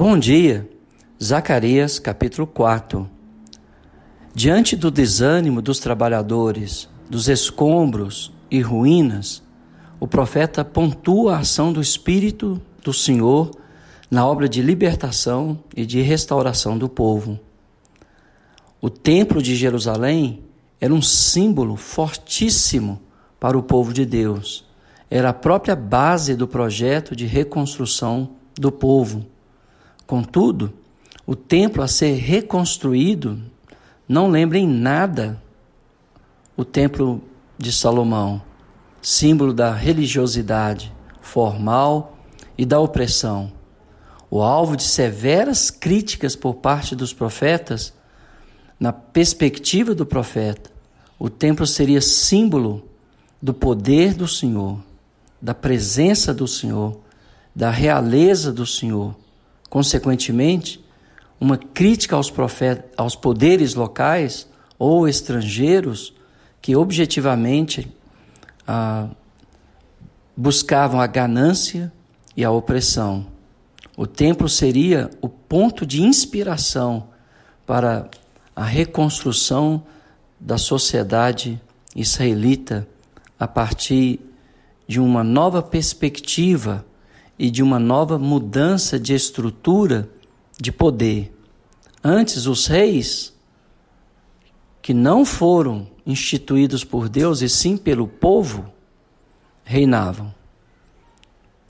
Bom dia, Zacarias capítulo 4. Diante do desânimo dos trabalhadores, dos escombros e ruínas, o profeta pontua a ação do Espírito do Senhor na obra de libertação e de restauração do povo. O Templo de Jerusalém era um símbolo fortíssimo para o povo de Deus. Era a própria base do projeto de reconstrução do povo. Contudo, o templo a ser reconstruído não lembra em nada o templo de Salomão, símbolo da religiosidade formal e da opressão. O alvo de severas críticas por parte dos profetas, na perspectiva do profeta, o templo seria símbolo do poder do Senhor, da presença do Senhor, da realeza do Senhor. Consequentemente, uma crítica aos, profetas, aos poderes locais ou estrangeiros que objetivamente ah, buscavam a ganância e a opressão. O templo seria o ponto de inspiração para a reconstrução da sociedade israelita a partir de uma nova perspectiva e de uma nova mudança de estrutura de poder. Antes, os reis, que não foram instituídos por Deus e sim pelo povo, reinavam.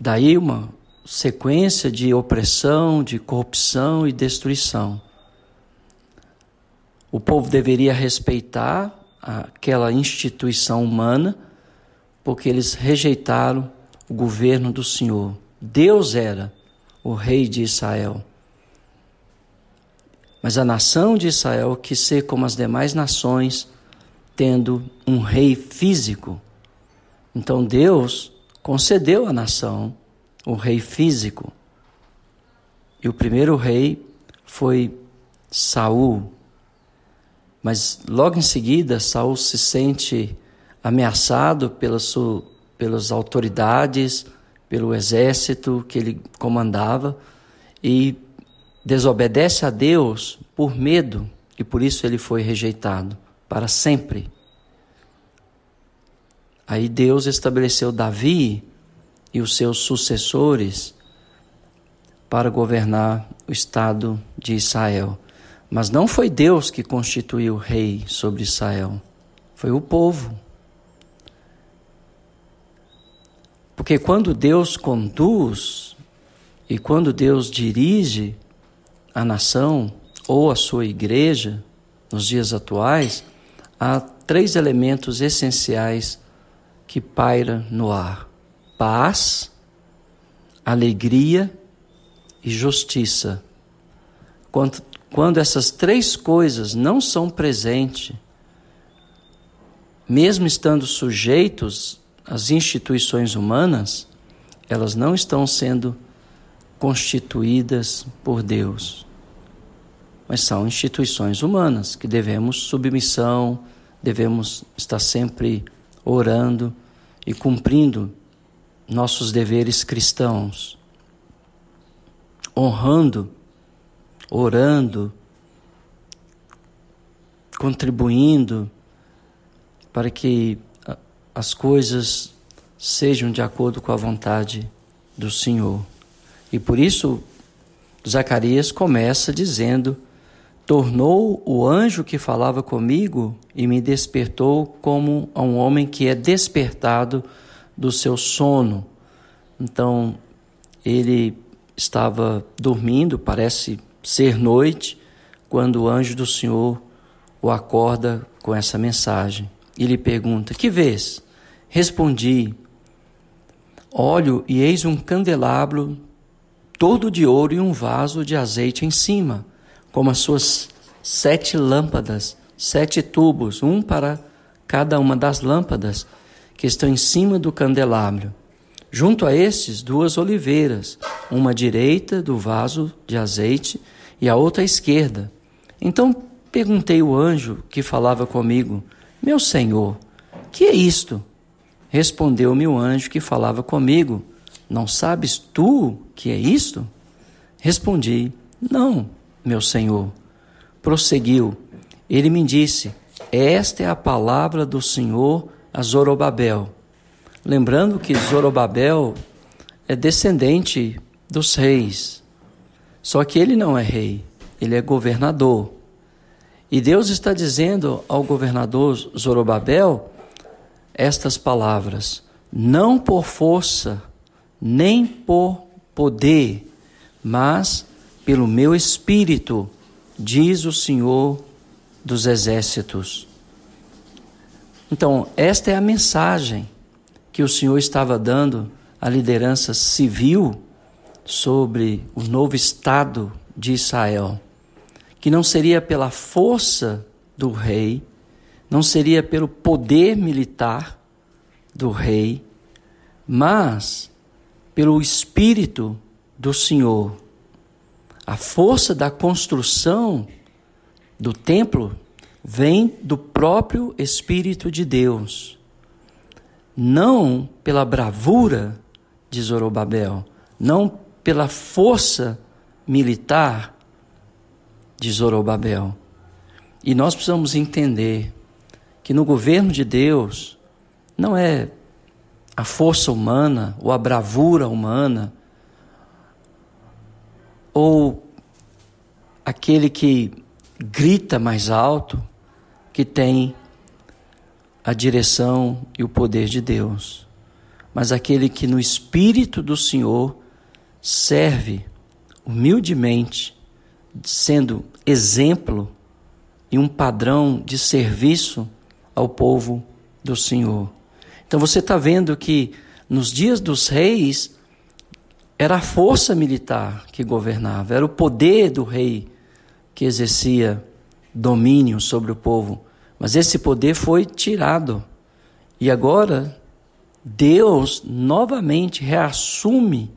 Daí uma sequência de opressão, de corrupção e destruição. O povo deveria respeitar aquela instituição humana, porque eles rejeitaram o governo do Senhor. Deus era o rei de Israel. Mas a nação de Israel quis ser como as demais nações, tendo um rei físico. Então Deus concedeu à nação o rei físico. E o primeiro rei foi Saul. Mas logo em seguida, Saul se sente ameaçado pelas, pelas autoridades, pelo exército que ele comandava e desobedece a Deus por medo e por isso ele foi rejeitado para sempre. Aí Deus estabeleceu Davi e os seus sucessores para governar o estado de Israel. Mas não foi Deus que constituiu rei sobre Israel, foi o povo. Porque quando Deus conduz e quando Deus dirige a nação ou a sua igreja nos dias atuais, há três elementos essenciais que paira no ar: paz, alegria e justiça. Quando, quando essas três coisas não são presentes, mesmo estando sujeitos às instituições humanas, elas não estão sendo constituídas por Deus. Mas são instituições humanas que devemos submissão, devemos estar sempre orando e cumprindo nossos deveres cristãos, honrando, orando, contribuindo para que as coisas sejam de acordo com a vontade do Senhor. E por isso, Zacarias começa dizendo: Tornou o anjo que falava comigo e me despertou como a um homem que é despertado do seu sono. Então, ele estava dormindo, parece ser noite, quando o anjo do Senhor o acorda com essa mensagem. E lhe pergunta: Que vês? Respondi: Olho e eis um candelabro todo de ouro e um vaso de azeite em cima, como as suas sete lâmpadas, sete tubos, um para cada uma das lâmpadas que estão em cima do candelabro. Junto a estes, duas oliveiras, uma à direita do vaso de azeite e a outra à esquerda. Então perguntei o anjo que falava comigo: Meu senhor, que é isto? Respondeu-me o anjo que falava comigo: não sabes tu que é isto? Respondi: Não, meu senhor. Prosseguiu. Ele me disse: Esta é a palavra do Senhor a Zorobabel. Lembrando que Zorobabel é descendente dos reis. Só que ele não é rei, ele é governador. E Deus está dizendo ao governador Zorobabel estas palavras: não por força, nem por poder, mas pelo meu espírito, diz o Senhor dos exércitos. Então, esta é a mensagem que o Senhor estava dando à liderança civil sobre o novo Estado de Israel, que não seria pela força do rei, não seria pelo poder militar do rei, mas pelo Espírito do Senhor. A força da construção do templo vem do próprio Espírito de Deus, não pela bravura de Zorobabel, não pela força militar de Zorobabel. E nós precisamos entender que no governo de Deus não é a força humana ou a bravura humana ou aquele que grita mais alto que tem a direção e o poder de Deus, mas aquele que no espírito do Senhor serve humildemente, sendo exemplo e um padrão de serviço ao povo do Senhor. Então você está vendo que nos dias dos reis era a força militar que governava, era o poder do rei que exercia domínio sobre o povo. Mas esse poder foi tirado. E agora Deus novamente reassume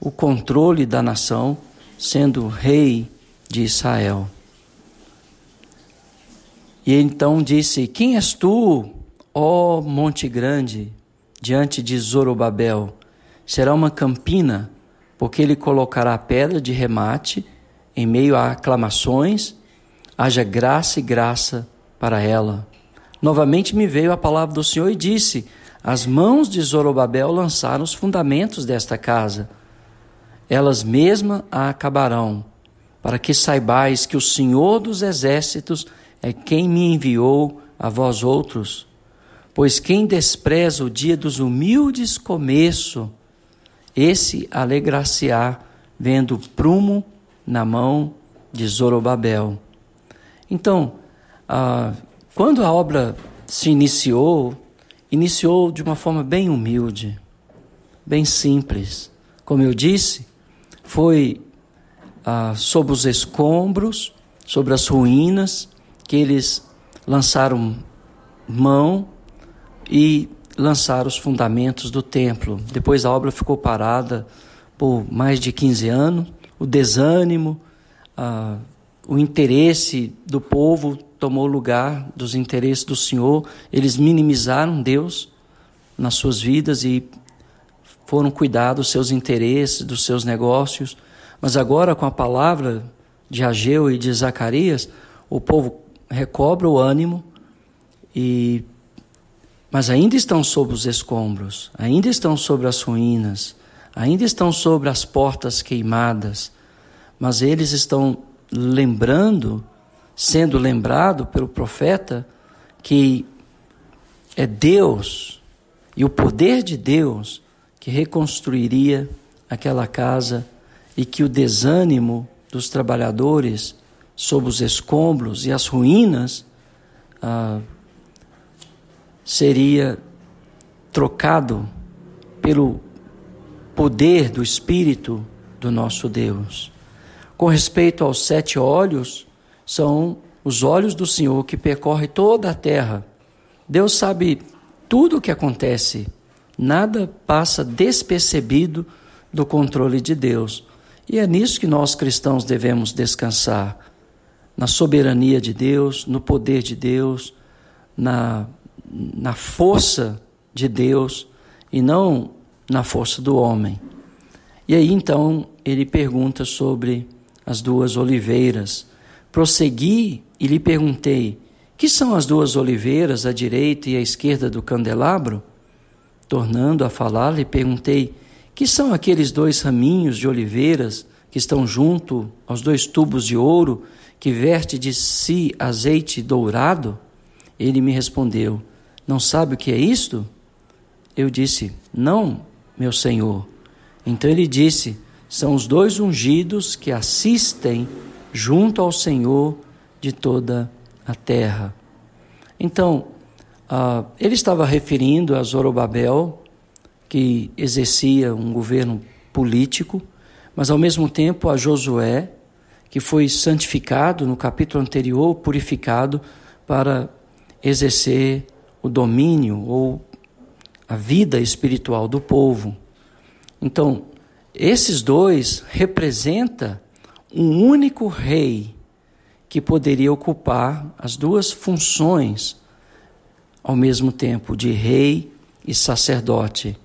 o controle da nação, sendo rei de Israel. E então disse: Quem és tu, ó Monte Grande, diante de Zorobabel? Será uma campina, porque ele colocará pedra de remate em meio a aclamações, haja graça e graça para ela. Novamente me veio a palavra do Senhor e disse: As mãos de Zorobabel lançaram os fundamentos desta casa elas mesmas a acabarão, para que saibais que o Senhor dos exércitos é quem me enviou a vós outros. Pois quem despreza o dia dos humildes começo, esse alegrar-se-á vendo prumo na mão de Zorobabel. Então, ah, quando a obra se iniciou, iniciou de uma forma bem humilde, bem simples. Como eu disse, foi ah, os escombros, sobre as ruínas, que eles lançaram mão e lançaram os fundamentos do templo. Depois a obra ficou parada por mais de 15 anos. O desânimo, ah, o interesse do povo tomou lugar dos interesses do Senhor. Eles minimizaram Deus nas suas vidas e foram cuidar dos seus interesses, dos seus negócios, mas agora com a palavra de Ageu e de Zacarias, o povo recobra o ânimo e mas ainda estão sobre os escombros, ainda estão sobre as ruínas, ainda estão sobre as portas queimadas, mas eles estão lembrando, sendo lembrado pelo profeta que é Deus e o poder de Deus que reconstruiria aquela casa e que o desânimo dos trabalhadores sob os escombros e as ruínas ah, seria trocado pelo poder do Espírito do nosso Deus. Com respeito aos sete olhos, são os olhos do Senhor que percorre toda a terra. Deus sabe tudo o que acontece Nada passa despercebido do controle de Deus. E é nisso que nós cristãos devemos descansar na soberania de Deus, no poder de Deus, na, na força de Deus e não na força do homem. E aí então ele pergunta sobre as duas oliveiras. Prossegui e lhe perguntei: Que são as duas oliveiras, à direita e à esquerda do candelabro? Tornando a falar, lhe perguntei: Que são aqueles dois raminhos de oliveiras que estão junto aos dois tubos de ouro que verte de si azeite dourado? Ele me respondeu: Não sabe o que é isto? Eu disse: Não, meu senhor. Então ele disse: São os dois ungidos que assistem junto ao Senhor de toda a terra. Então, uh, ele estava referindo a Zorobabel, que exercia um governo político, mas ao mesmo tempo a Josué, que foi santificado no capítulo anterior, purificado para exercer o domínio ou a vida espiritual do povo. Então, esses dois representam um único rei que poderia ocupar as duas funções ao mesmo tempo de rei e sacerdote.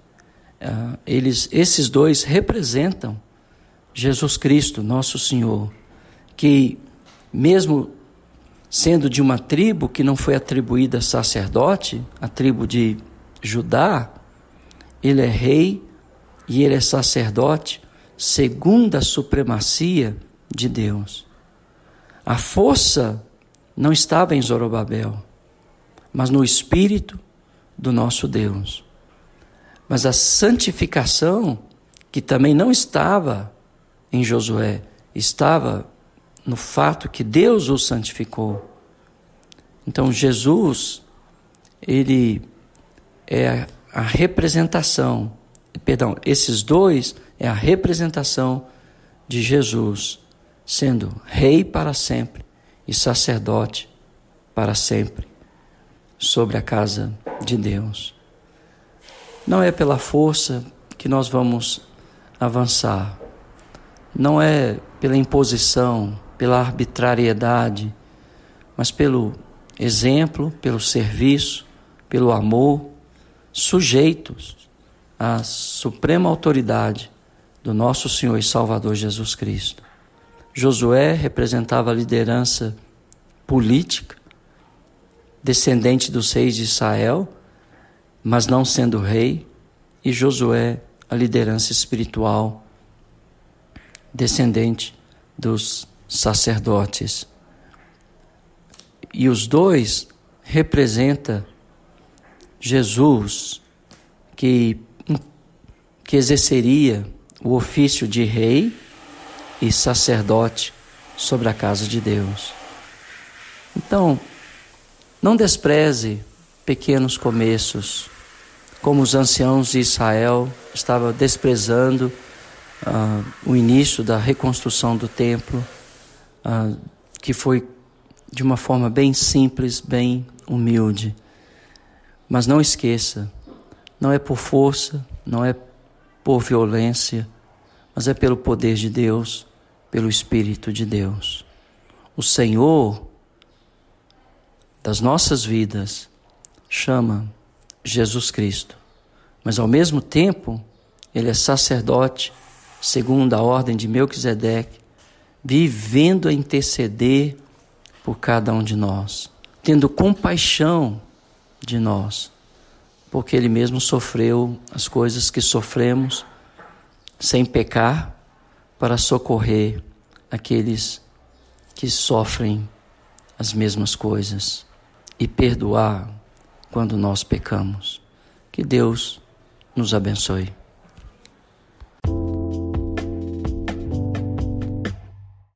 Uh, eles, esses dois representam Jesus Cristo, nosso Senhor, que mesmo sendo de uma tribo que não foi atribuída sacerdote, a tribo de Judá, ele é rei e ele é sacerdote segundo a supremacia de Deus. A força não estava em Zorobabel, mas no espírito do nosso Deus. Mas a santificação, que também não estava em Josué, estava no fato que Deus o santificou. Então Jesus, ele é a representação, perdão, esses dois é a representação de Jesus, sendo rei para sempre e sacerdote para sempre sobre a casa de Deus. Não é pela força que nós vamos avançar, não é pela imposição, pela arbitrariedade, mas pelo exemplo, pelo serviço, pelo amor sujeitos à suprema autoridade do nosso Senhor e Salvador Jesus Cristo. Josué representava a liderança política, descendente dos reis de Israel, mas não sendo rei, e Josué a liderança espiritual, descendente dos sacerdotes. E os dois representam Jesus, que, que exerceria o ofício de rei e sacerdote sobre a casa de Deus. Então, não despreze pequenos começos, como os anciãos de Israel estavam desprezando uh, o início da reconstrução do templo, uh, que foi de uma forma bem simples, bem humilde. Mas não esqueça, não é por força, não é por violência, mas é pelo poder de Deus, pelo Espírito de Deus. O Senhor das nossas vidas chama Jesus Cristo, mas ao mesmo tempo ele é sacerdote, segundo a ordem de Melquisedeque, vivendo a interceder por cada um de nós, tendo compaixão de nós, porque Ele mesmo sofreu as coisas que sofremos sem pecar, para socorrer aqueles que sofrem as mesmas coisas e perdoar quando nós pecamos. Que Deus nos abençoe.